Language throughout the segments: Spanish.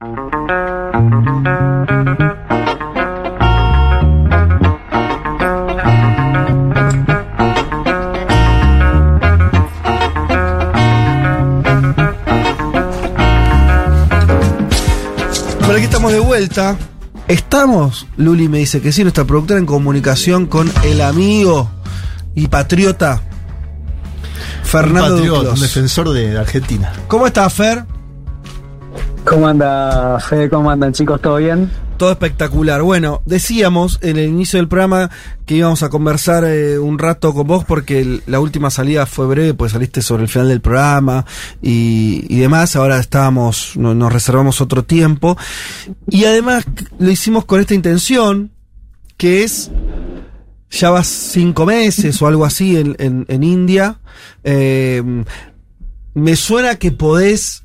Por aquí estamos de vuelta. Estamos, Luli me dice que sí, nuestra productora en comunicación con el amigo y patriota Fernando un patriota, Duclos. un defensor de Argentina. ¿Cómo estás, Fer? ¿Cómo anda, Fede? ¿Cómo andan, chicos? ¿Todo bien? Todo espectacular. Bueno, decíamos en el inicio del programa que íbamos a conversar eh, un rato con vos porque la última salida fue breve, pues saliste sobre el final del programa y, demás. Ahora estábamos, no- nos reservamos otro tiempo. Y además lo hicimos con esta intención, que es ya vas cinco meses o algo así en, en- en India. Eh, me suena que podés,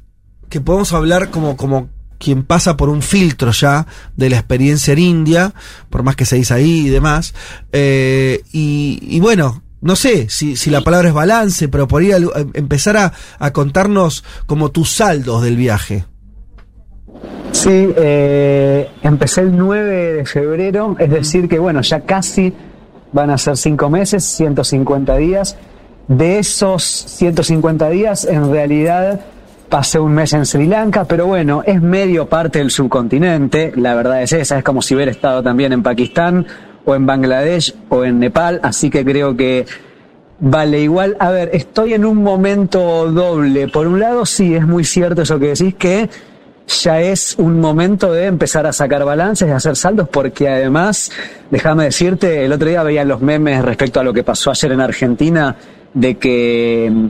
que podemos hablar como, como quien pasa por un filtro ya de la experiencia en India, por más que se dice ahí y demás. Eh, y, y bueno, no sé si, si la palabra es balance, pero por ahí al- empezar a, a contarnos como tus saldos del viaje. Sí, eh, empecé el 9 de febrero, es decir que bueno, ya casi van a ser cinco meses, 150 días. De esos 150 días, en realidad pasé un mes en Sri Lanka, pero bueno, es medio parte del subcontinente, la verdad es esa, es como si hubiera estado también en Pakistán o en Bangladesh o en Nepal, así que creo que Vale, igual, a ver, estoy en un momento doble. Por un lado, sí, es muy cierto eso que decís, que ya es un momento de empezar a sacar balances, de hacer saldos, porque además, déjame decirte, el otro día veía los memes respecto a lo que pasó ayer en Argentina, de que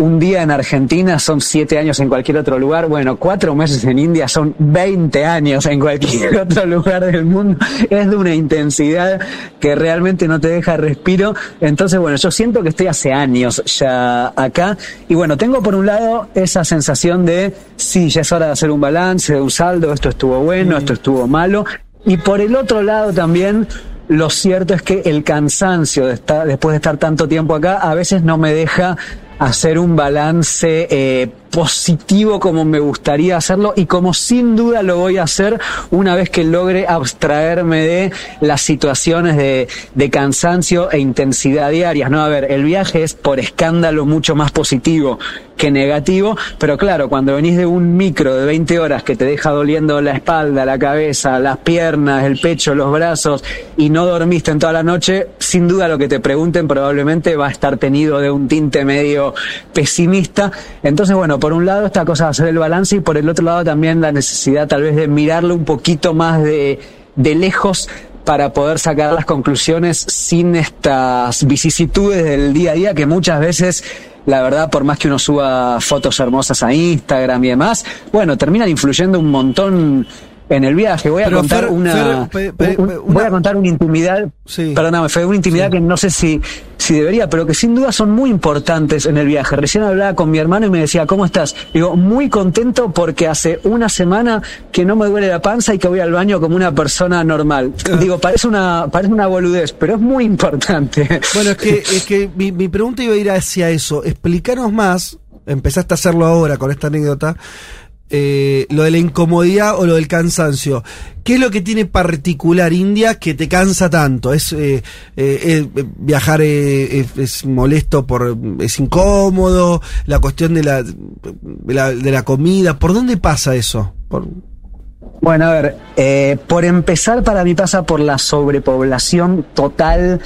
un día en Argentina son siete años en cualquier otro lugar. Bueno, cuatro meses en India son 20 años en cualquier otro lugar del mundo. Es de una intensidad que realmente no te deja respiro. Entonces, bueno, yo siento que estoy hace años ya acá. Y bueno, tengo por un lado esa sensación de, sí, ya es hora de hacer un balance, de un saldo, esto estuvo bueno, esto estuvo malo. Y por el otro lado también lo cierto es que el cansancio de estar, después de estar tanto tiempo acá a veces no me deja hacer un balance eh, positivo como me gustaría hacerlo y como sin duda lo voy a hacer una vez que logre abstraerme de las situaciones de, de cansancio e intensidad diarias. No, a ver, el viaje es por escándalo mucho más positivo que negativo, pero claro, cuando venís de un micro de 20 horas que te deja doliendo la espalda, la cabeza, las piernas, el pecho, los brazos y no dormiste en toda la noche, sin duda lo que te pregunten probablemente va a estar tenido de un tinte medio pesimista. Entonces, bueno, por un lado esta cosa de hacer el balance y por el otro lado también la necesidad tal vez de mirarlo un poquito más de, de lejos para poder sacar las conclusiones sin estas vicisitudes del día a día que muchas veces la verdad, por más que uno suba fotos hermosas a Instagram y demás, bueno, terminan influyendo un montón en el viaje. Voy a Pero, contar Fer, una, Fer, pe- pe- un- pe- voy a contar una intimidad, Sí. perdóname, fue una intimidad que no sé si, si debería, pero que sin duda son muy importantes en el viaje. Recién hablaba con mi hermano y me decía, ¿cómo estás? Digo, muy contento porque hace una semana que no me duele la panza y que voy al baño como una persona normal. Digo, parece una, parece una boludez, pero es muy importante. Bueno, es que, es que mi, mi pregunta iba a ir hacia eso. Explicaros más, empezaste a hacerlo ahora con esta anécdota, eh, lo de la incomodidad o lo del cansancio. ¿Qué es lo que tiene particular India que te cansa tanto? ¿Es eh, eh, eh, viajar eh, es, es molesto por es incómodo? La cuestión de la, de la comida, ¿por dónde pasa eso? Bueno, a ver, por empezar para mí pasa por la sobrepoblación total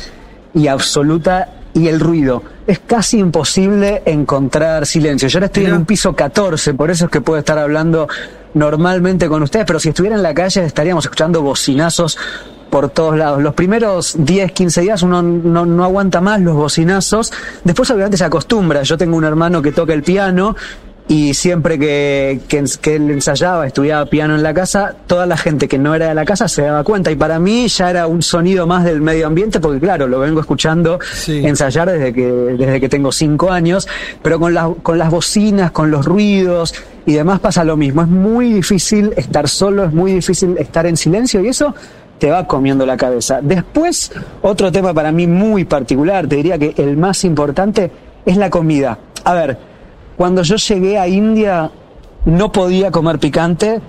y absoluta y el ruido. Es casi imposible encontrar silencio. Yo ahora estoy en un piso 14, por eso es que puedo estar hablando normalmente con ustedes, pero si estuviera en la calle estaríamos escuchando bocinazos por todos lados. Los primeros 10, 15 días uno no, no aguanta más los bocinazos. Después obviamente se acostumbra. Yo tengo un hermano que toca el piano y siempre que, que, que él ensayaba, estudiaba piano en la casa, toda la gente que no era de la casa se daba cuenta. Y para mí ya era un sonido más del medio ambiente, porque claro, lo vengo escuchando Sí. ensayar desde que, desde que tengo cinco años, pero con, las con las bocinas, con los ruidos y demás pasa lo mismo. Es muy difícil estar solo, es muy difícil estar en silencio y eso te va comiendo la cabeza. Después, otro tema para mí muy particular, te diría que el más importante es la comida. A ver, cuando yo llegué a India no podía comer picante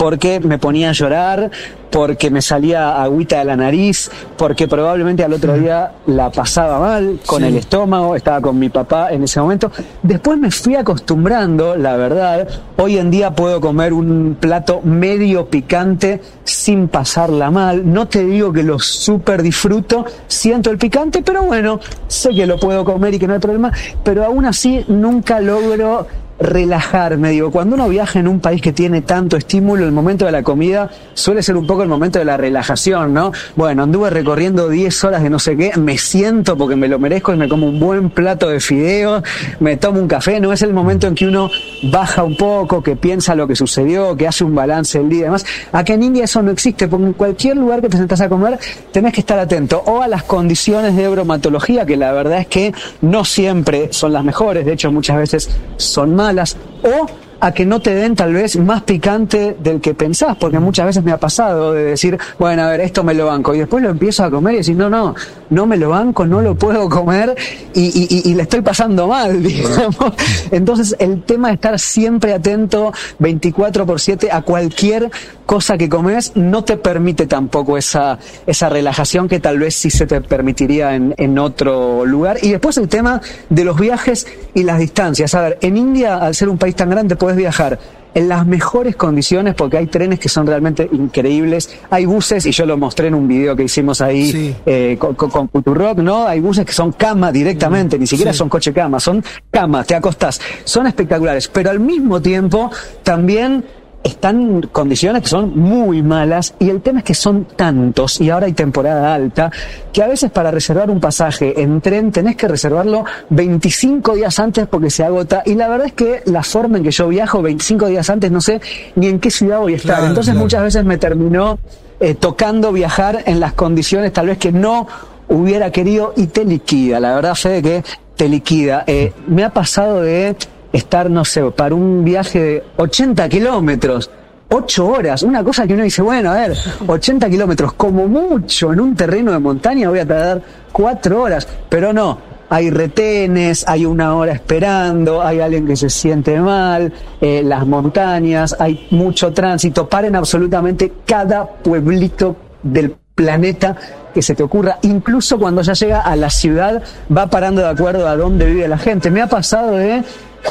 porque me ponía a llorar, porque me salía agüita de la nariz, porque probablemente al otro día la pasaba mal con Sí. el estómago, estaba con mi papá en ese momento. Después me fui acostumbrando, la verdad. Hoy en día puedo comer un plato medio picante sin pasarla mal. No te digo que lo súper disfruto, siento el picante, pero bueno, sé que lo puedo comer y que no hay problema, pero aún así nunca logro relajarme. Digo, cuando uno viaja en un país que tiene tanto estímulo, el momento de la comida suele ser un poco el momento de la relajación, ¿no? Bueno, anduve recorriendo 10 horas de no sé qué, me siento porque me lo merezco y me como un buen plato de fideos, me tomo un café, no es el momento en que uno baja un poco, que piensa lo que sucedió, que hace un balance del día y demás. Acá en India eso no existe, porque en cualquier lugar que te sentás a comer tenés que estar atento o a las condiciones de bromatología, que la verdad es que no siempre son las mejores, de hecho muchas veces son malas, o a que no te den tal vez más picante del que pensás, porque muchas veces me ha pasado de decir, bueno, a ver, esto me lo banco, y después lo empiezo a comer y decir, no, no, no me lo banco, no lo puedo comer y, y- y- y le estoy pasando mal, digamos. Entonces, el tema de estar siempre atento 24 por 7 a cualquier cosa que comes no te permite tampoco esa, esa relajación que tal vez sí se te permitiría en, en otro lugar. Y después el tema de los viajes y las distancias. A ver, en India, al ser un país tan grande, puedes viajar en las mejores condiciones porque hay trenes que son realmente increíbles, hay buses, y yo lo mostré en un video que hicimos ahí Sí. eh, con, con, Futurock, ¿no? Hay buses que son cama directamente, ni siquiera sí. son coche cama, son cama, te acostás, son espectaculares, pero al mismo tiempo también están condiciones que son muy malas y el tema es que son tantos y ahora hay temporada alta que a veces para reservar un pasaje en tren tenés que reservarlo 25 días antes porque se agota y la verdad es que la forma en que yo viajo 25 días antes no sé ni en qué ciudad voy a estar. Claro, entonces claro. muchas veces me terminó eh, tocando viajar en las condiciones tal vez que no hubiera querido y te liquida. La verdad Fede que te liquida. Eh, me ha pasado de estar, no sé, para un viaje de 80 kilómetros, 8 horas, una cosa que uno dice, bueno, a ver, 80 kilómetros, como mucho en un terreno de montaña voy a tardar 4 horas, pero no, hay retenes, hay una hora esperando, hay alguien que se siente mal, eh, las montañas, hay mucho tránsito, paren absolutamente cada pueblito del planeta que se te ocurra, incluso cuando ya llega a la ciudad, va parando de acuerdo a dónde vive la gente. Me ha pasado de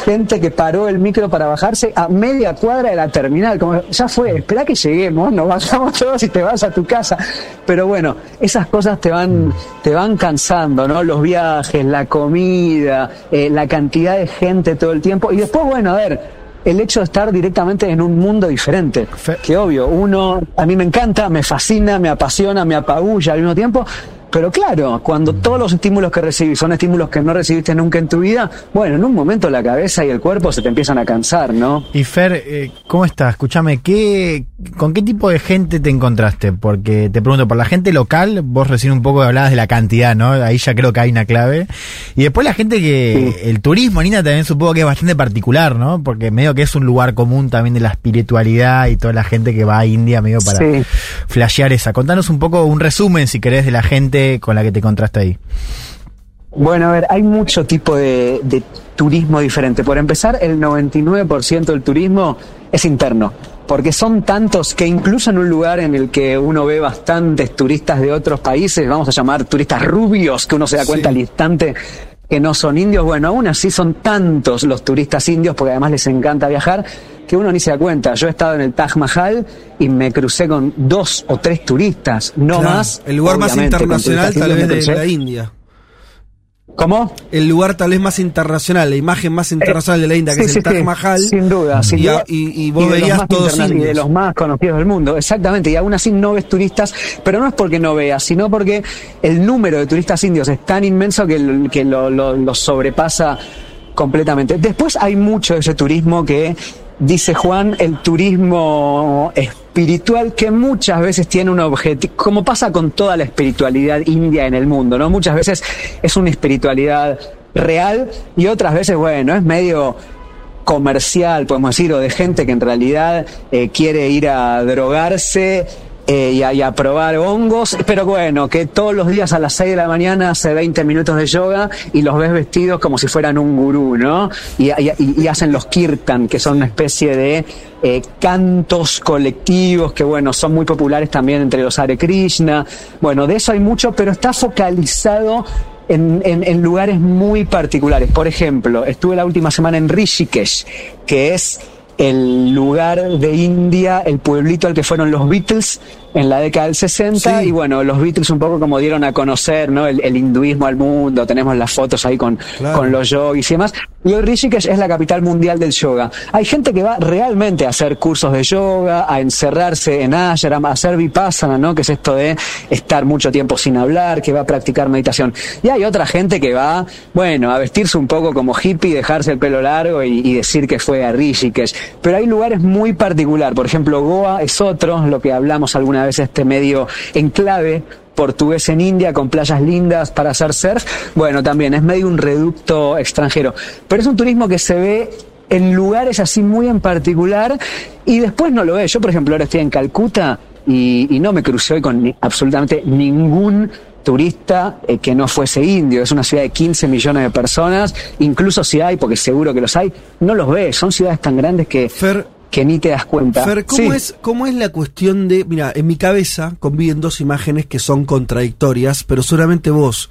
gente que paró el micro para bajarse a media cuadra de la terminal, como ya fue, espera que lleguemos, nos bajamos todos y te vas a tu casa. Pero bueno, esas cosas te van, te van cansando, ¿no? Los viajes, la comida, eh, la cantidad de gente todo el tiempo. Y después, bueno, a ver, el hecho de estar directamente en un mundo diferente. Fe- Que obvio, uno, a mí me encanta, me fascina, me apasiona, me apabulla al mismo tiempo. Pero claro, cuando todos los estímulos que recibís son estímulos que no recibiste nunca en tu vida, bueno, en un momento la cabeza y el cuerpo se te empiezan a cansar, ¿no? Y Fer, eh, ¿cómo estás? Escúchame, ¿qué, ¿con qué tipo de gente te encontraste? Porque te pregunto, por la gente local, vos recién un poco hablabas de la cantidad, ¿no? Ahí ya creo que hay una clave. Y después la gente que, el turismo, Nina, también supongo que es bastante particular, ¿no? Porque medio que es un lugar común también de la espiritualidad y toda la gente que va a India medio para Sí. flashear esa. Contanos un poco un resumen, si querés, de la gente con la que te encontraste ahí. Bueno, a ver, hay mucho tipo de, de turismo diferente. Por empezar, el 99% del turismo es interno, porque son tantos que incluso en un lugar en el que uno ve bastantes turistas de otros países, vamos a llamar turistas rubios, que uno se da cuenta Sí. al instante que no son indios, bueno, aún así son tantos los turistas indios, porque además les encanta viajar, que uno ni se da cuenta. Yo he estado en el Taj Mahal y me crucé con dos o tres turistas, no Claro, más. El lugar más internacional tal vez de la. India. ¿Cómo? El lugar tal vez más internacional, la imagen más internacional de la India, que Sí, es sí, el Taj sí, Mahal. Sin duda, sin y, duda. y- y vos veías todos y de los más conocidos del mundo, exactamente. Y aún así no ves turistas, pero no es porque no veas, sino porque el número de turistas indios es tan inmenso que, lo- que lo, lo- lo sobrepasa completamente. Después hay mucho de ese turismo que, dice Juan, el turismo espiritual que muchas veces tiene un objetivo, como pasa con toda la espiritualidad india en el mundo, ¿no? Muchas veces es una espiritualidad real y otras veces, bueno, es medio comercial, podemos decir, o de gente que en realidad eh, quiere ir a drogarse eh, y, a, y a probar hongos, pero bueno, que todos los días a las 6 de la mañana hace 20 minutos de yoga y los ves vestidos como si fueran un gurú, ¿no? Y, y- y hacen los kirtan, que son una especie de eh, cantos colectivos que, bueno, son muy populares también entre los Hare Krishna. Bueno, de eso hay mucho, pero está focalizado en, en- en lugares muy particulares. Por ejemplo, estuve la última semana en Rishikesh, que es el lugar de India, el pueblito al que fueron los Beatles en la década del 60 Sí. y bueno, los Beatles un poco como dieron a conocer ¿no? el, el hinduismo al mundo, tenemos las fotos ahí con, Claro. con los yogis y demás. Y hoy Rishikesh es la capital mundial del yoga. Hay gente que va realmente a hacer cursos de yoga, a encerrarse en ashram, a hacer vipassana, ¿no? que es esto de estar mucho tiempo sin hablar, que va a practicar meditación. Y hay otra gente que va, bueno, a vestirse un poco como hippie, dejarse el pelo largo y, y decir que fue a Rishikesh. Pero hay lugares muy particular. Por ejemplo, Goa es otro, lo que hablamos alguna vez, este medio enclave portugués en India con playas lindas para hacer surf. Bueno, también es medio un reducto extranjero. Pero es un turismo que se ve en lugares así muy en particular y después no lo ve. Yo, por ejemplo, ahora estoy en Calcuta y, no me crucé hoy con absolutamente ningún turista eh, que no fuese indio. Es una ciudad de 15 millones de personas, incluso si hay, porque seguro que los hay, no los ves. Son ciudades tan grandes que, que ni te das cuenta. Fer, ¿cómo, Sí. es, ¿cómo es la cuestión de.? Mira, en mi cabeza conviven dos imágenes que son contradictorias, pero seguramente vos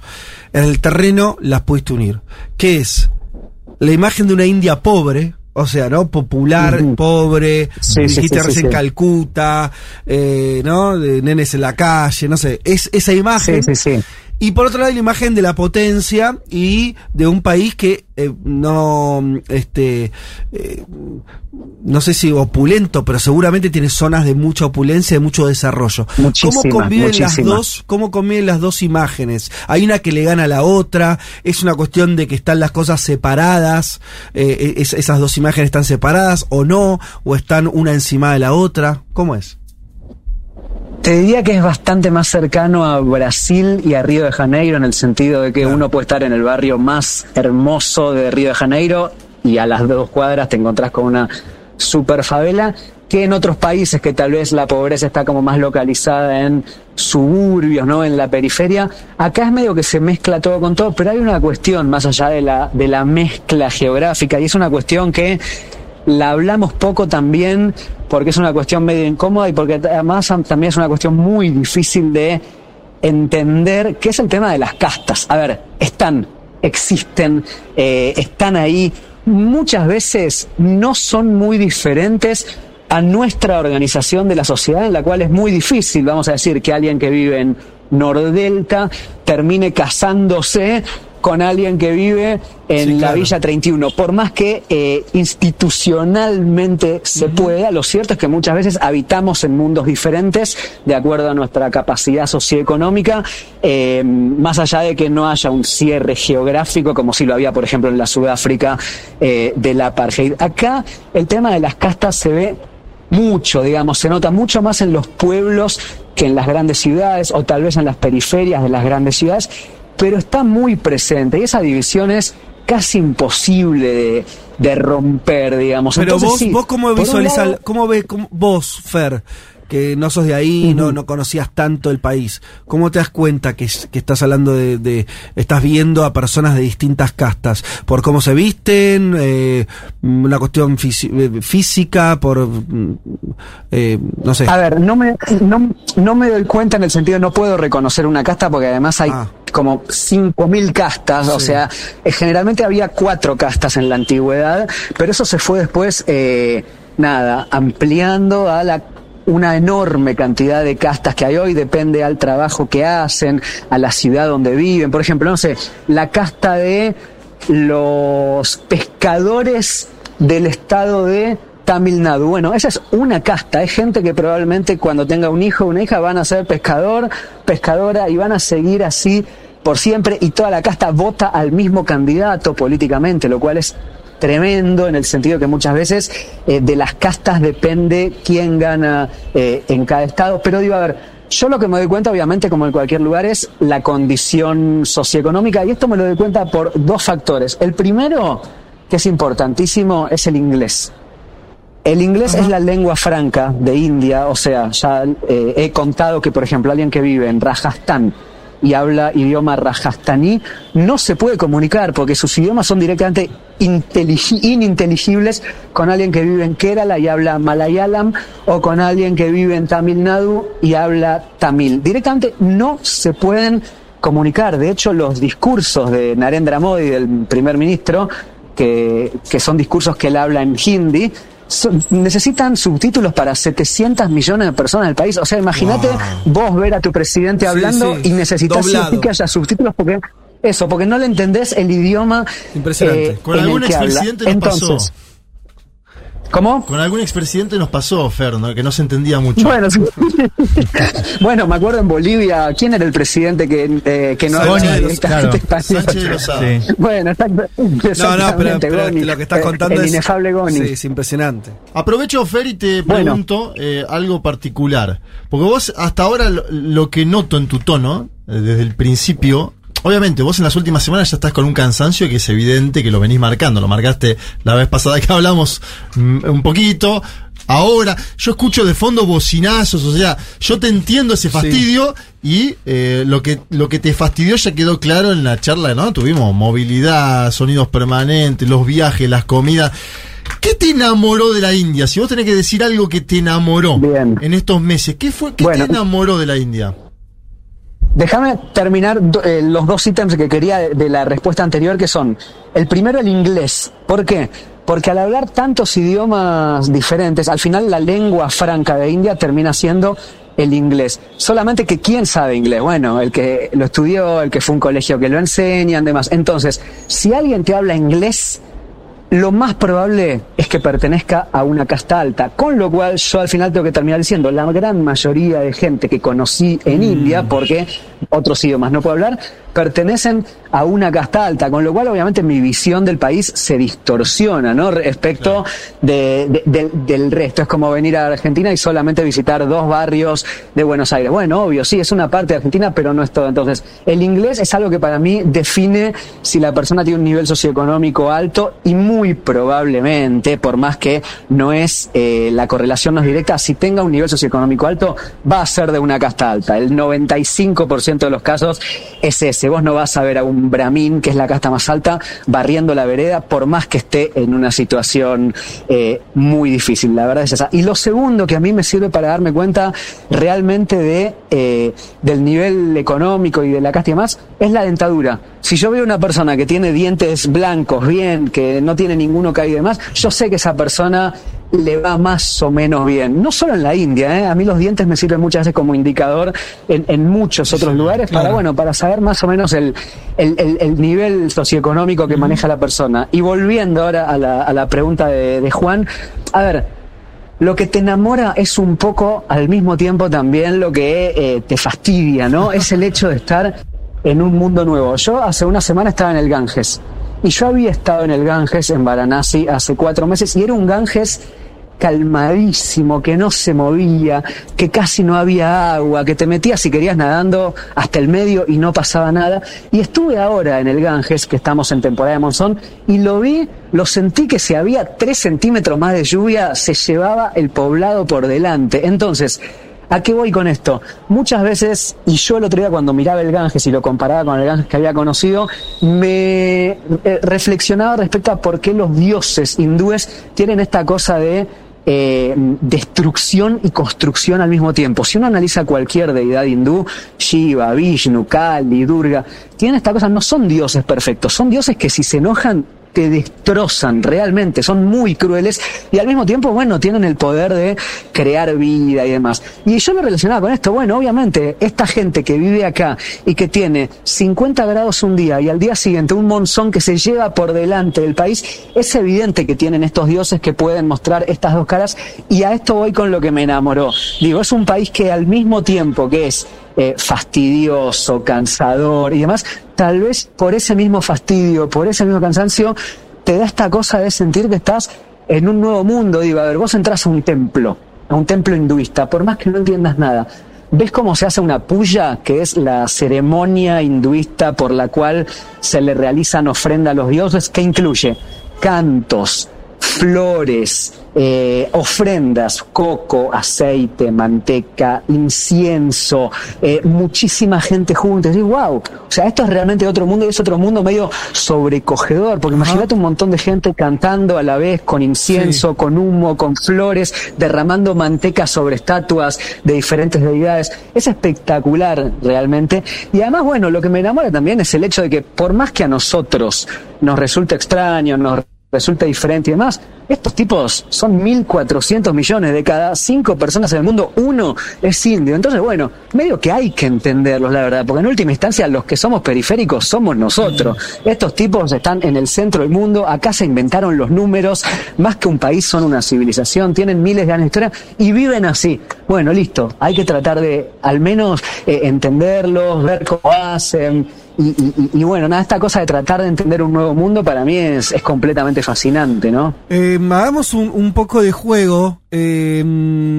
en el terreno las pudiste unir. ¿Qué es? La imagen de una India pobre. O sea, ¿no? Popular, pobre, Sí, dijiste sí, sí, recién sí. Calcuta, eh, ¿no? De nenes en la calle, no sé. Es esa imagen. Sí, sí, sí. Y por otro lado, la imagen de la potencia y de un país que eh, no, este, eh, no sé si opulento, pero seguramente tiene zonas de mucha opulencia, de mucho desarrollo. ¿Cómo conviven las dos? ¿Cómo conviven las dos imágenes? Hay una que le gana a la otra. Es una cuestión de que están las cosas separadas. eh, es- esas dos imágenes están separadas o no, o están una encima de la otra. ¿Cómo es? Te diría que es bastante más cercano a Brasil y a Río de Janeiro en el sentido de que Claro. uno puede estar en el barrio más hermoso de Río de Janeiro y a las dos cuadras te encontrás con una super favela que en otros países que tal vez la pobreza está como más localizada en suburbios, ¿no? En la periferia. Acá es medio que se mezcla todo con todo, pero hay una cuestión más allá de la, de la mezcla geográfica y es una cuestión que la hablamos poco también porque es una cuestión medio incómoda y porque además am- también es una cuestión muy difícil de entender, que es el tema de las castas. A ver, están, existen, eh, están ahí, muchas veces no son muy diferentes a nuestra organización de la sociedad, en la cual es muy difícil, vamos a decir, que alguien que vive en Nordelta termine casándose con alguien que vive en Sí, la. Villa 31. Por más que eh, institucionalmente se pueda, lo cierto es que muchas veces habitamos en mundos diferentes de acuerdo a nuestra capacidad socioeconómica, eh, más allá de que no haya un cierre geográfico como si lo había, por ejemplo, en la Sudáfrica eh, del apartheid. Acá el tema de las castas se ve mucho, digamos, se nota mucho más en los pueblos que en las grandes ciudades o tal vez en las periferias de las grandes ciudades, pero está muy presente y esa división es casi imposible de, de romper, digamos. Pero Entonces, vos, sí, vos cómo visualizas, lado- cómo ves, cómo- vos, Fer, que no sos de ahí, no, no conocías tanto el país, ¿cómo te das cuenta que, que estás hablando de, de- estás viendo a personas de distintas castas? ¿Por cómo se visten? Eh, ¿Una cuestión eh, física? ¿Por, mm, eh, no sé? A ver, no me, no, no me doy cuenta en el sentido, no puedo reconocer una casta porque además hay Ah. como 5.000 castas, o sea, eh, generalmente había cuatro castas en la antigüedad, pero eso se fue después, eh, nada, ampliando a la una enorme cantidad de castas que hay hoy, depende al trabajo que hacen, a la ciudad donde viven. Por ejemplo, no sé, la casta de los pescadores del estado de Tamil Nadu. Bueno, esa es una casta. Hay gente que probablemente cuando tenga un hijo o una hija van a ser pescador, pescadora y van a seguir así por siempre y toda la casta vota al mismo candidato políticamente, lo cual es tremendo en el sentido que muchas veces eh, de las castas depende quién gana eh, en cada estado. Pero digo, a ver, yo lo que me doy cuenta, obviamente, como en cualquier lugar, es la condición socioeconómica y esto me lo doy cuenta por dos factores. El primero, que es importantísimo, es el inglés. El inglés es la lengua franca de India, o sea, ya eh, he contado que, por ejemplo, alguien que vive en Rajasthan y habla idioma rajastaní no se puede comunicar porque sus idiomas son directamente intelig- ininteligibles con alguien que vive en Kerala y habla malayalam o con alguien que vive en Tamil Nadu y habla tamil. Directamente no se pueden comunicar. De hecho, los discursos de Narendra Modi, del primer ministro, que, que son discursos que él habla en hindi, necesitan subtítulos para 700 millones de personas del país. O sea, imagínate vos ver a tu presidente hablando sí, y necesitas que haya subtítulos porque eso, porque no le entendés el idioma Impresionante. eh, Con en el algún que habla. expresidente nos Entonces, pasó. ¿Cómo? Con algún expresidente nos pasó, Fer, ¿no? que no se entendía mucho. Bueno, sí. bueno, me acuerdo en Bolivia, ¿quién era el presidente que, eh, que no Sánchez hablaba de los- directamente claro, español? Sánchez de. Sí. Bueno, exacto- No, no, pero, Goni, lo que estás eh, contando el es. inefable Goni. Sí, es impresionante. Aprovecho, Fer, y te Bueno. pregunto eh, algo particular. Porque vos, hasta ahora, lo, lo que noto en tu tono, desde el principio, obviamente, vos en las últimas semanas ya estás con un cansancio que es evidente que lo venís marcando. Lo marcaste la vez pasada que hablamos mm, un poquito. Ahora, yo escucho de fondo bocinazos, o sea, yo te entiendo ese fastidio y eh, lo que lo que te fastidió ya quedó claro en la charla, ¿no? Tuvimos movilidad, sonidos permanentes, los viajes, las comidas. ¿Qué te enamoró de la India? Si vos tenés que decir algo que te enamoró Bien. en estos meses, ¿qué fue? ¿Qué Bueno. te enamoró de la India? Déjame terminar eh, los dos ítems que quería de, la respuesta anterior, que son, el primero el inglés. ¿Por qué? Porque al hablar tantos idiomas diferentes, al final la lengua franca de India termina siendo el inglés. Solamente que quién sabe inglés. Bueno, el que lo estudió, el que fue un colegio que lo enseñan, demás. Entonces, si alguien te habla inglés, lo más probable es que pertenezca a una casta alta, con lo cual yo al final tengo que terminar diciendo, la gran mayoría de gente que conocí en India, porque otros idiomas no puedo hablar, pertenecen a una casta alta, con lo cual obviamente mi visión del país se distorsiona, ¿no? Respecto de- de- del, del resto. Es como venir a Argentina y solamente visitar dos barrios de Buenos Aires. Bueno, obvio, sí, es una parte de Argentina, pero no es todo. Entonces, el inglés es algo que para mí define si la persona tiene un nivel socioeconómico alto y muy probablemente, por más que no es, eh, la correlación no es directa, si tenga un nivel socioeconómico alto, va a ser de una casta alta. El 95% de los casos es ese. Vos no vas a ver a un brahmin, que es la casta más alta, barriendo la vereda, por más que esté en una situación eh, muy difícil. La verdad es esa. Y lo segundo que a mí me sirve para darme cuenta realmente de eh, del nivel económico y de la casta y demás, es la dentadura. Si yo veo una persona que tiene dientes blancos, bien, que no tiene ninguno caído y demás, yo sé que esa persona le va más o menos bien. No solo en la India, ¿eh? a mí los dientes me sirven muchas veces como indicador en, en muchos otros lugares para, bueno, para saber más o menos el, el, el- el nivel socioeconómico que maneja la persona. Y volviendo ahora a la, a la pregunta de, de Juan, a ver, lo que te enamora es un poco al mismo tiempo también lo que eh, te fastidia, ¿no? Es el hecho de estar en un mundo nuevo. Yo hace una semana estaba en el Ganges y yo había estado en el Ganges en Varanasi hace cuatro meses y era un Ganges calmadísimo, que no se movía, que casi no había agua, que te metías si querías nadando hasta el medio y no pasaba nada. Y estuve ahora en el Ganges, que estamos en temporada de monzón, y lo vi, lo sentí que si había tres centímetros más de lluvia, se llevaba el poblado por delante. Entonces, ¿A qué voy con esto? Muchas veces, y yo el otro día cuando miraba el Ganges y lo comparaba con el Ganges que había conocido, me eh, reflexionaba respecto a por qué los dioses hindúes tienen esta cosa de eh, destrucción y construcción al mismo tiempo. Si uno analiza cualquier deidad hindú, Shiva, Vishnu, Kali, Durga, tienen esta cosa, no son dioses perfectos, son dioses que si se enojan te destrozan realmente, son muy crueles y al mismo tiempo, bueno, tienen el poder de crear vida y demás. Y yo lo relacionaba con esto, bueno, obviamente, esta gente que vive acá y que tiene 50 grados un día y al día siguiente un monzón que se lleva por delante del país, es evidente que tienen estos dioses que pueden mostrar estas dos caras y a esto voy con lo que me enamoró. Digo, es un país que al mismo tiempo que es eh, fastidioso, cansador y demás, tal vez por ese mismo fastidio, por ese mismo cansancio, te da esta cosa de sentir que estás en un nuevo mundo. Digo, a ver, vos entras a un templo, a un templo hinduista, por más que no entiendas nada. ¿Ves cómo se hace una puya, que es la ceremonia hinduista por la cual se le realizan ofrenda a los dioses, que incluye cantos, flores, eh, ofrendas, coco, aceite, manteca, incienso, eh, muchísima gente junta. Y wow, o sea, esto es realmente otro mundo y es otro mundo medio sobrecogedor, porque imagínate un montón de gente cantando a la vez con incienso, con humo, con flores, derramando manteca sobre estatuas de diferentes deidades. Es espectacular realmente. Y además, bueno, lo que me enamora también es el hecho de que por más que a nosotros nos resulte extraño, nos resulta diferente y demás. Estos tipos son 1.400 millones de cada cinco personas en el mundo, uno es indio. Entonces, bueno, medio que hay que entenderlos, la verdad, porque en última instancia los que somos periféricos somos nosotros. Estos tipos están en el centro del mundo, acá se inventaron los números, más que un país son una civilización, tienen miles de años de historia y viven así. Bueno, listo, hay que tratar de al menos eh, entenderlos, ver cómo hacen y, y, y, bueno, nada, esta cosa de tratar de entender un nuevo mundo para mí es, es completamente fascinante, ¿no? Eh, hagamos un, un, poco de juego. Eh,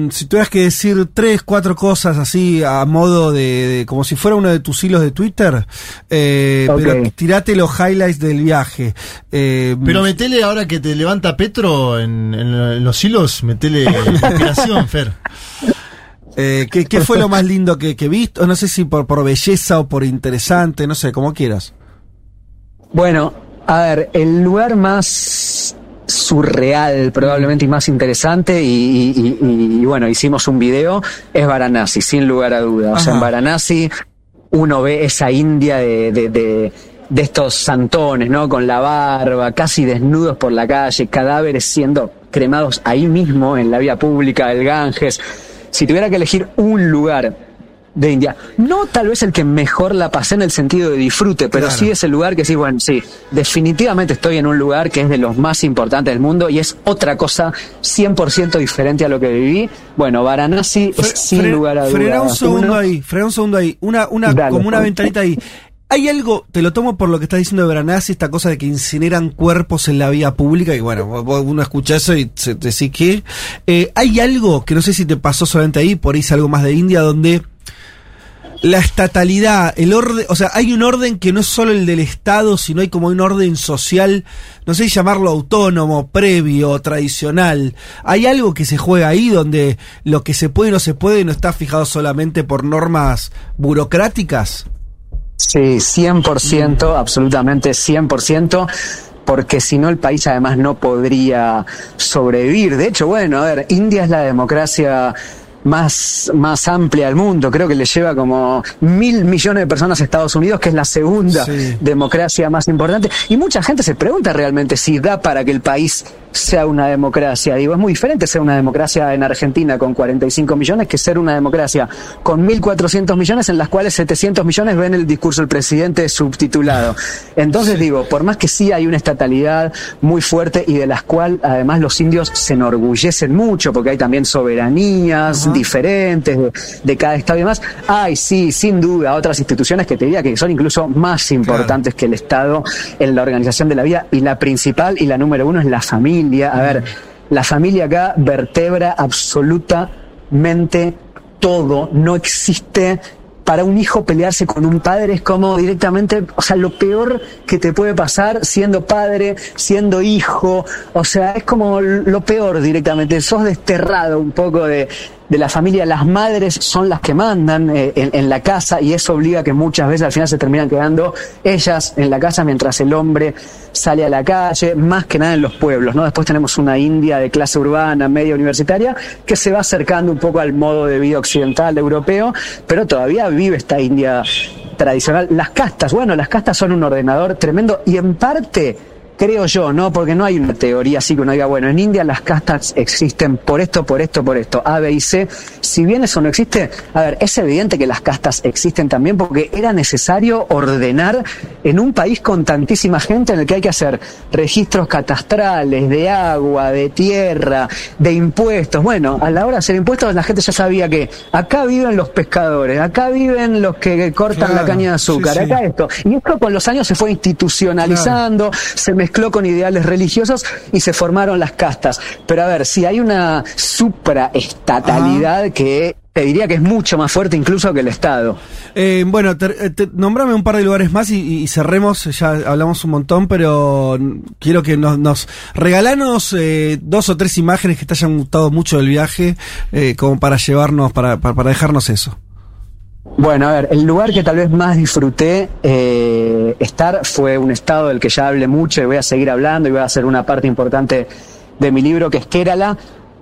si tuvieras que decir tres, cuatro cosas así a modo de, de como si fuera uno de tus hilos de Twitter, eh, okay. pero tirate los highlights del viaje. Eh, pero metele ahora que te levanta Petro en, en los hilos, metele inspiración, Fer. Eh, ¿qué, ¿qué, fue lo más lindo que, que viste? No sé si por, por belleza o por interesante, no sé, como quieras. Bueno, a ver, el lugar más surreal probablemente y más interesante y, y, y, y bueno, hicimos un video, es Varanasi, sin lugar a duda. O sea, en Varanasi uno ve esa India de, de, de de estos santones, ¿no? Con la barba, casi desnudos por la calle, cadáveres siendo cremados ahí mismo en la vía pública del Ganges si tuviera que elegir un lugar de India, no tal vez el que mejor la pasé en el sentido de disfrute, pero claro. sí es el lugar que sí, bueno, sí, definitivamente estoy en un lugar que es de los más importantes del mundo y es otra cosa 100% diferente a lo que viví. Bueno, Varanasi es sin lugar a dudas. Frena un segundo Uno, ahí, frena un segundo ahí, una, una, dale, como una ventanita ahí. Hay algo, te lo tomo por lo que estás diciendo de Varanasi, esta cosa de que incineran cuerpos en la vía pública, y bueno, uno escucha eso y se te dice que. Eh, hay algo que no sé si te pasó solamente ahí, por ahí es algo más de India, donde la estatalidad, el orden, o sea, hay un orden que no es solo el del Estado, sino hay como un orden social, no sé si llamarlo autónomo, previo, tradicional. Hay algo que se juega ahí donde lo que se puede y no se puede no está fijado solamente por normas burocráticas. Sí, 100%, absolutamente 100% porque si no el país además no podría sobrevivir. De hecho, bueno, a ver, India es la democracia más, más amplia del mundo. Creo que le lleva como mil millones de personas a Estados Unidos, que es la segunda sí. democracia más importante. Y mucha gente se pregunta realmente si da para que el país sea una democracia. Digo, es muy diferente ser una democracia en Argentina con 45 millones que ser una democracia con 1.400 millones en las cuales 700 millones ven el discurso del presidente subtitulado. Entonces digo, por más que sí hay una estatalidad muy fuerte y de las cuales además los indios se enorgullecen mucho porque hay también soberanías uh -huh. diferentes de, de, cada estado y demás, hay sí, sin duda otras instituciones que te diría que son incluso más importantes claro. que el Estado en la organización de la vida y la principal y la número uno es la familia A ver, la familia acá vertebra absolutamente todo. No existe para un hijo pelearse con un padre es como directamente, o sea, lo peor que te puede pasar siendo padre, siendo hijo, o sea, es como lo peor directamente, sos desterrado un poco de, de la familia, las madres son las que mandan eh, en, la casa y eso obliga a que muchas veces al final se terminan quedando ellas en la casa mientras el hombre sale a la calle, más que nada en los pueblos, ¿no? Después tenemos una India de clase urbana, media universitaria, que se va acercando un poco al modo de vida occidental europeo, pero todavía vive esta India tradicional. Las castas, bueno, las castas son un ordenador tremendo y en parte creo yo, ¿no? Porque no hay una teoría así que uno diga, bueno, en India las castas existen por esto, por esto, por esto, A, B y C. Si bien eso no existe, a ver, es evidente que las castas existen también porque era necesario ordenar en un país con tantísima gente en el que hay que hacer registros catastrales de agua, de tierra, de impuestos. Bueno, a la hora de hacer impuestos la gente ya sabía que acá viven los pescadores, acá viven los que cortan claro, la caña de azúcar, sí, acá sí. esto. Y esto con los años se fue institucionalizando, claro. se mezcló con ideales religiosos y se formaron las castas. Pero a ver, si hay una supraestatalidad que te diría que es mucho más fuerte incluso que el Estado. Eh, bueno, te, te- nombrame un par de lugares más y, y cerremos. Ya hablamos un montón, pero quiero que nos, nos regalanos eh, dos o tres imágenes que te hayan gustado mucho del viaje, eh, como para llevarnos, para, para, para dejarnos eso. Bueno, a ver, el lugar que tal vez más disfruté eh, estar fue un estado del que ya hablé mucho y voy a seguir hablando y voy a hacer una parte importante de mi libro que es Kerala,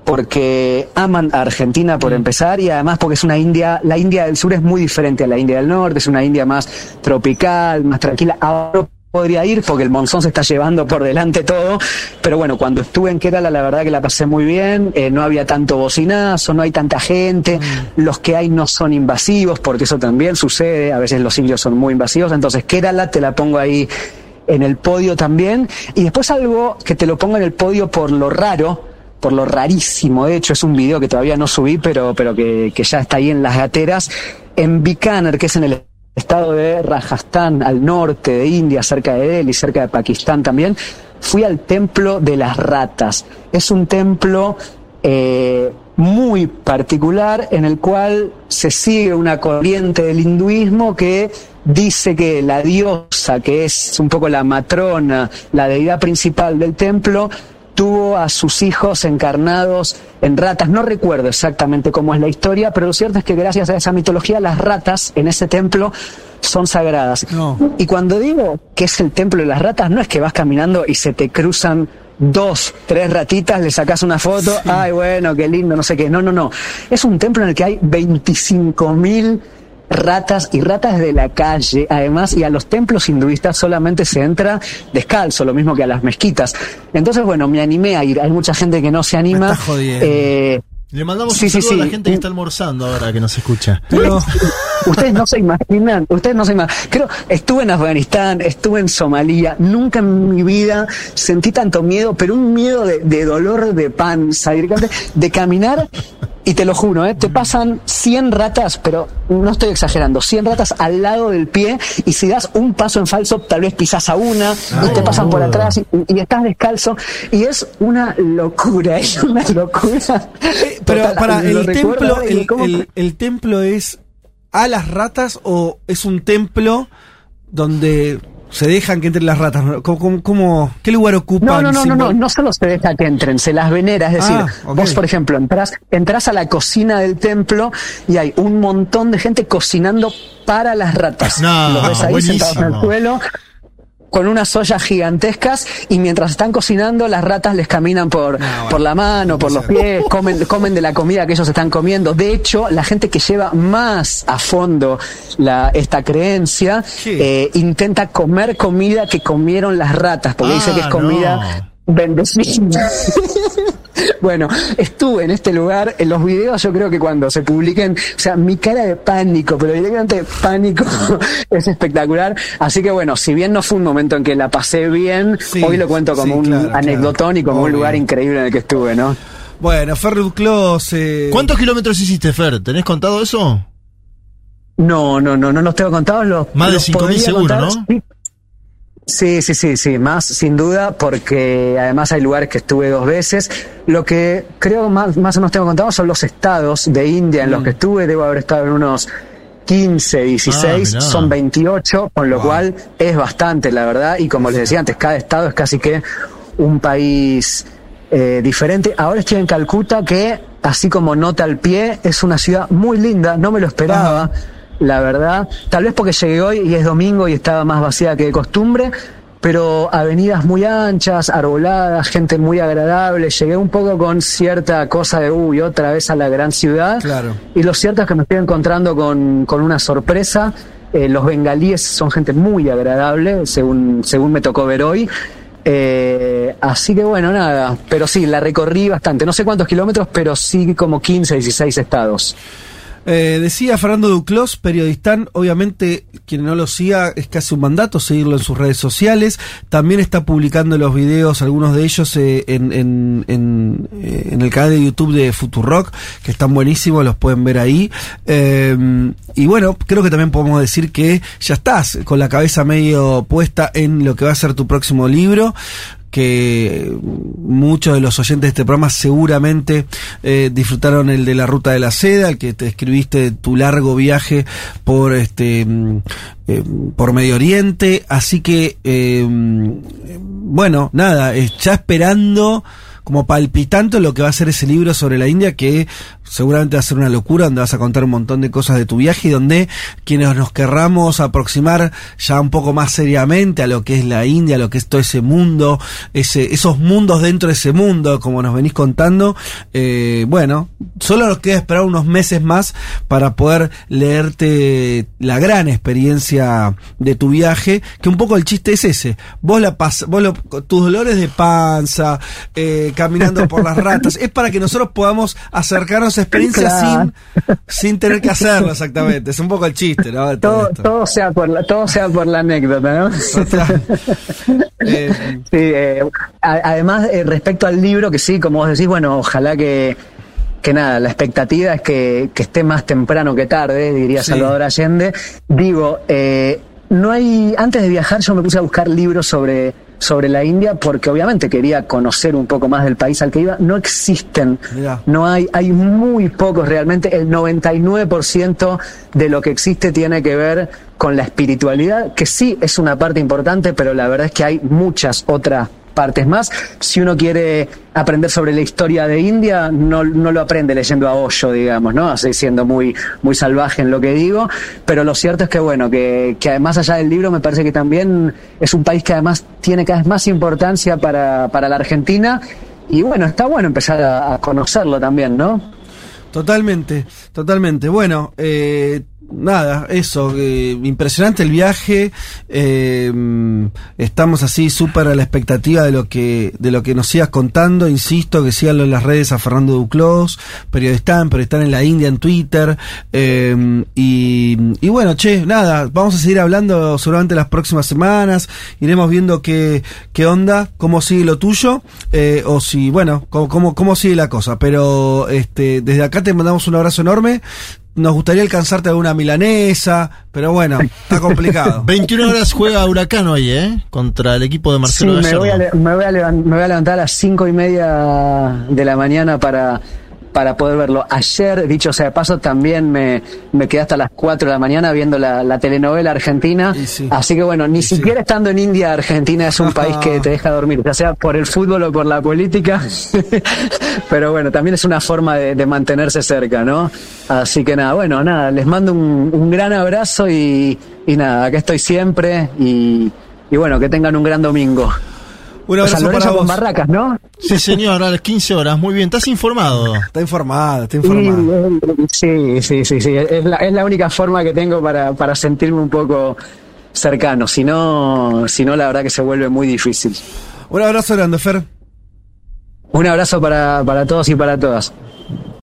porque aman a Argentina por empezar y además porque es una India, la India del sur es muy diferente a la India del norte, es una India más tropical, más tranquila. Ahora podría ir porque el monzón se está llevando por delante todo, pero bueno, cuando estuve en Kerala la verdad que la pasé muy bien, eh, no había tanto bocinazo, no hay tanta gente, los que hay no son invasivos, porque eso también sucede, a veces los indios son muy invasivos, entonces Kerala te la pongo ahí en el podio también, y después algo que te lo pongo en el podio por lo raro, por lo rarísimo, de hecho es un video que todavía no subí, pero, pero que, que ya está ahí en las gateras, en Bikaner, que es en el estado de Rajasthan, al norte de India, cerca de Delhi, cerca de Pakistán también, fui al templo de las ratas. Es un templo eh, muy particular en el cual se sigue una corriente del hinduismo que dice que la diosa, que es un poco la matrona, la deidad principal del templo, tuvo a sus hijos encarnados en ratas. No recuerdo exactamente cómo es la historia, pero lo cierto es que gracias a esa mitología las ratas en ese templo son sagradas. No. Y cuando digo que es el templo de las ratas, no es que vas caminando y se te cruzan dos, tres ratitas, le sacas una foto, ay bueno, qué lindo, no sé qué. No, no, no. Es un templo en el que hay 25 mil ratas y ratas de la calle, además, y a los templos hinduistas solamente se entra descalzo, lo mismo que a las mezquitas. Entonces, bueno, me animé a ir. Hay mucha gente que no se anima. Me. Eh, Le mandamos Sí, un sí, saludo a sí. la gente que está almorzando ahora que nos escucha. Pero, Ustedes no se imaginan, ustedes no se imaginan. Creo, estuve en Afganistán, estuve en Somalia, nunca en mi vida sentí tanto miedo, pero un miedo de, de dolor de panza, de caminar, y te lo juro, ¿eh? te pasan 100 ratas, pero no estoy exagerando, 100 ratas al lado del pie, y si das un paso en falso, tal vez pisas a una, y te pasan por atrás, y, y estás descalzo, y es una locura, es una locura. eh, pero Total, para, el templo, el templo es a las ratas o es un templo donde se dejan que entren las ratas? ¿Cómo, cómo- cómo- qué lugar ocupan? No, no, no, no, no, simbol- no solo se deja que entren, se las venera, es decir, Ah, vos por ejemplo entras, entras a la cocina del templo y hay un montón de gente cocinando para las ratas. No, Los ves ahí sentados en el suelo con unas ollas gigantescas y mientras están cocinando las ratas les caminan por, por la mano, por los pies, comen, comen de la comida que ellos están comiendo. De hecho, la gente que lleva más a fondo la, esta creencia Sí. eh, intenta comer comida que comieron las ratas, porque dice que es Ah, comida bendecida. Bueno, estuve en este lugar, en los videos yo creo que cuando se publiquen, o sea, mi cara de pánico, pero directamente pánico es espectacular. Así que bueno, si bien no fue un momento en que la pasé bien, Sí, hoy lo cuento como sí, un claro, anecdotón y como un lugar increíble en el que estuve, ¿no? Bueno, Ferru Clos. Eh, ¿Cuántos kilómetros hiciste, Fer? ¿Tenés contado eso? No, no, no, no los tengo contados. Los, Más de los 5.000 podría seguro, contar, ¿no? sí. Sí, sí, sí, sí, más sin duda, porque además hay lugares que estuve dos veces. Lo que creo más, más o menos tengo contado son los estados de India en los que estuve. Debo haber estado en unos 15, 16, Ah, son 28, con lo Wow. cual es bastante, la verdad. Y como les decía antes, cada estado es casi que un país eh, diferente. Ahora estoy en Calcuta, que así como nota al pie, es una ciudad muy linda, no me lo esperaba la verdad. Tal vez porque llegué hoy y es domingo y estaba más vacía que de costumbre, pero avenidas muy anchas, arboladas, gente muy agradable. Llegué un poco con cierta cosa de, uy, otra vez a la gran ciudad. Claro. Y lo cierto es que me estoy encontrando con, con una sorpresa. Eh, los bengalíes son gente muy agradable, según, según me tocó ver hoy. Eh, así que bueno, nada, pero sí, la recorrí bastante. No sé cuántos kilómetros, pero sí como 15, 16 estados. Eh, decía Fernando Duclos, periodistán, obviamente quien no lo siga es casi un mandato seguirlo en sus redes sociales, también está publicando los videos, algunos de ellos eh, en, en, en, eh, en el canal de YouTube de Futurock, que están buenísimos, los pueden ver ahí. Eh, y bueno, creo que también podemos decir que ya estás con la cabeza medio puesta en lo que va a ser tu próximo libro que muchos de los oyentes de este programa seguramente eh, disfrutaron el de la ruta de la seda, el que te escribiste tu largo viaje por este mm, eh, por Medio Oriente, así que eh, bueno, nada, ya esperando como palpitando lo que va a ser ese libro sobre la India que seguramente va a ser una locura, donde vas a contar un montón de cosas de tu viaje y donde quienes nos querramos aproximar ya un poco más seriamente a lo que es la India, a lo que es todo ese mundo, ese, esos mundos dentro de ese mundo, como nos venís contando, eh, bueno, solo nos queda esperar unos meses más para poder leerte la gran experiencia de tu viaje, que un poco el chiste es ese, vos la pas vos lo- tus dolores de panza, eh, caminando por las ratas, es para que nosotros podamos acercarnos a experiencias Claro. sin, sin tener que hacerlo exactamente. Es un poco el chiste, ¿no? Todo Todo, sea por la, todo sea por la anécdota, ¿no? Eh, Sí, eh, además, eh, respecto al libro, que sí, como vos decís, bueno, ojalá que, que nada, la expectativa es que, que esté más temprano que tarde, diría Sí. Salvador Allende. Digo, no hay, antes de viajar yo me puse a buscar libros sobre, sobre la India porque obviamente quería conocer un poco más del país al que iba. No existen, Mirá. no hay, hay muy pocos realmente. El 99% de lo que existe tiene que ver con la espiritualidad, que sí es una parte importante, pero la verdad es que hay muchas otras partes más. Si uno quiere aprender sobre la historia de India, no, no lo aprende leyendo a Osho, digamos, ¿no? Así siendo muy, muy salvaje en lo que digo. Pero lo cierto es que, bueno, que, que allá del libro, me parece que también es un país que además tiene cada vez más importancia para, para la Argentina. Y bueno, está bueno empezar a, a conocerlo también, ¿no? Totalmente, totalmente. Bueno, eh, nada, eso, eh, impresionante el viaje. eh, estamos así súper a la expectativa de lo que de lo que nos sigas contando. Insisto que síganlo en las redes a Fernando Duclos, periodista, periodista en la India en Twitter. eh, y, y bueno, che, nada, vamos a seguir hablando seguramente las próximas semanas. Iremos viendo qué, qué onda, cómo sigue lo tuyo, eh, o si, bueno, cómo, cómo, cómo sigue la cosa. Pero este, desde acá te mandamos un abrazo enorme. Nos gustaría alcanzarte alguna milanesa, pero bueno, está complicado. 21 horas juega Huracán hoy, ¿eh? Contra el equipo de Sí, Marcelo me Gallardo. voy, a, me, voy a levan- me voy a levantar a las cinco y media de la mañana para, para poder verlo. Ayer, dicho sea de paso, también me, me quedé hasta las 4 de la mañana viendo la, la telenovela argentina. Sí. Así que bueno, ni Y sí. siquiera estando en India, Argentina es un país que te deja dormir, ya sea por el fútbol o por la política. Pero bueno, también es una forma de, de mantenerse cerca, ¿no? Así que nada, bueno, nada, les mando un, un gran abrazo y, y nada, acá estoy siempre y, y bueno, que tengan un gran domingo. Un San abrazo Lorenzo para con vos. Barracas, ¿no? Sí, señor, a las 15 horas. Muy bien, ¿estás informado? Está informado, está informado. Sí, sí, sí, sí. Es la, es la única forma que tengo para, para sentirme un poco cercano. Si no, si no, la verdad que se vuelve muy difícil. Un abrazo grande, Fer. Un abrazo para, para todos y para todas.